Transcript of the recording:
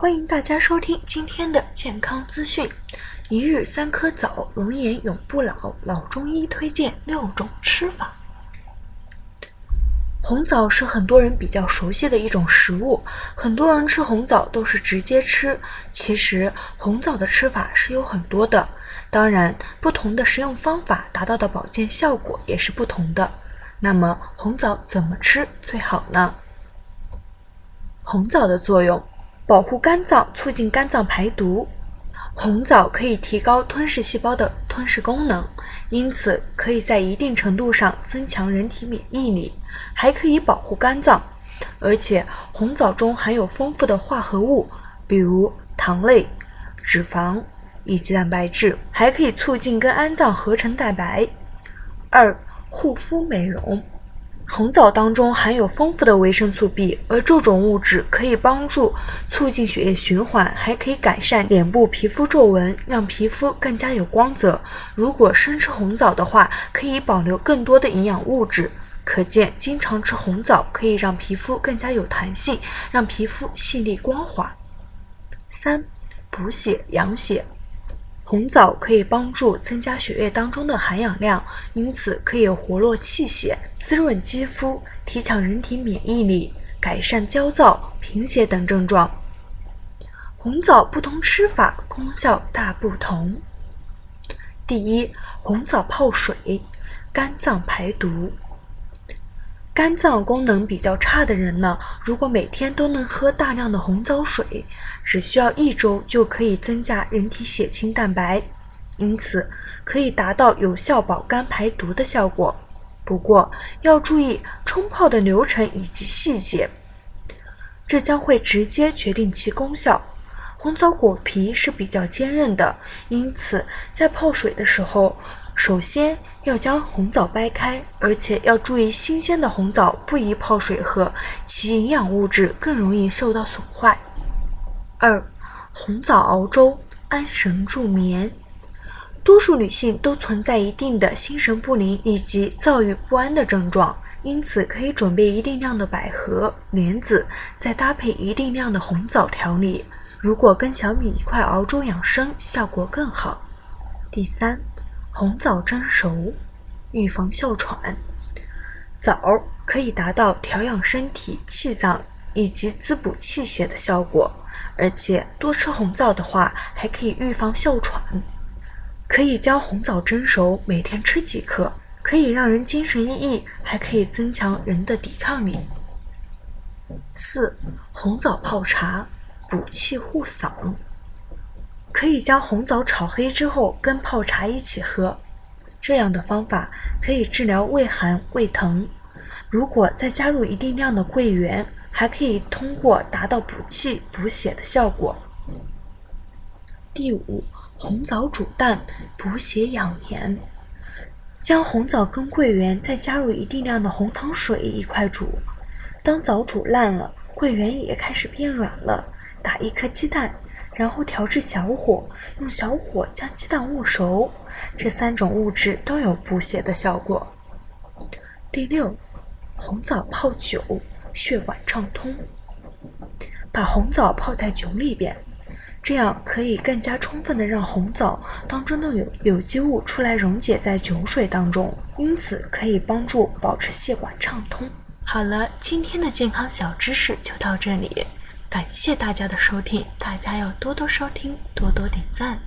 欢迎大家收听今天的健康资讯。一日三颗枣，容颜永不老。老中医推荐六种吃法。红枣是很多人比较熟悉的一种食物，很多人吃红枣都是直接吃。其实红枣的吃法是有很多的，当然不同的食用方法达到的保健效果也是不同的。那么红枣怎么吃最好呢？红枣的作用。保护肝脏，促进肝脏排毒。红枣可以提高吞噬细胞的吞噬功能，因此可以在一定程度上增强人体免疫力，还可以保护肝脏。而且红枣中含有丰富的化合物，比如糖类、脂肪以及蛋白质，还可以促进跟肝脏合成蛋白。二、护肤美容。红枣当中含有丰富的维生素 B，而这种物质可以帮助促进血液循环，还可以改善脸部皮肤皱纹，让皮肤更加有光泽。如果生吃红枣的话，可以保留更多的营养物质。可见，经常吃红枣可以让皮肤更加有弹性，让皮肤细腻光滑。三、补血养血。红枣可以帮助增加血液当中的含氧量，因此可以活络气血、滋润肌肤、提强人体免疫力、改善焦躁、贫血等症状。红枣不同吃法，功效大不同。第一，红枣泡水，肝脏排毒。肝脏功能比较差的人呢，如果每天都能喝大量的红枣水，只需要一周就可以增加人体血清蛋白，因此可以达到有效保肝排毒的效果。不过要注意冲泡的流程以及细节，这将会直接决定其功效。红枣果皮是比较坚韧的，因此在泡水的时候。首先要将红枣掰开，而且要注意新鲜的红枣不宜泡水喝，其营养物质更容易受到损坏。二、红枣熬粥安神助眠。多数女性都存在一定的心神不宁以及躁郁不安的症状，因此可以准备一定量的百合、莲子，再搭配一定量的红枣调理。如果跟小米一块熬粥养生，效果更好。第三。红枣蒸熟，预防哮喘。枣可以达到调养身体气脏以及滋补气血的效果，而且多吃红枣的话，还可以预防哮喘。可以将红枣蒸熟，每天吃几颗，可以让人精神奕奕，还可以增强人的抵抗力。四、红枣泡茶，补气护嗓。可以将红枣炒黑之后跟泡茶一起喝，这样的方法可以治疗胃寒、胃疼。如果再加入一定量的桂圆，还可以通过达到补气、补血的效果。第五，红枣煮蛋，补血养颜。将红枣跟桂圆再加入一定量的红糖水一块煮，当枣煮烂了，桂圆也开始变软了，打一颗鸡蛋。然后调至小火，用小火将鸡蛋焐熟，这三种物质都有补血的效果。第六，红枣泡酒，血管畅通。把红枣泡在酒里边，这样可以更加充分的让红枣当中的有有机物出来溶解在酒水当中，因此可以帮助保持血管畅通。好了，今天的健康小知识就到这里。感谢大家的收听，大家要多多收听，多多点赞。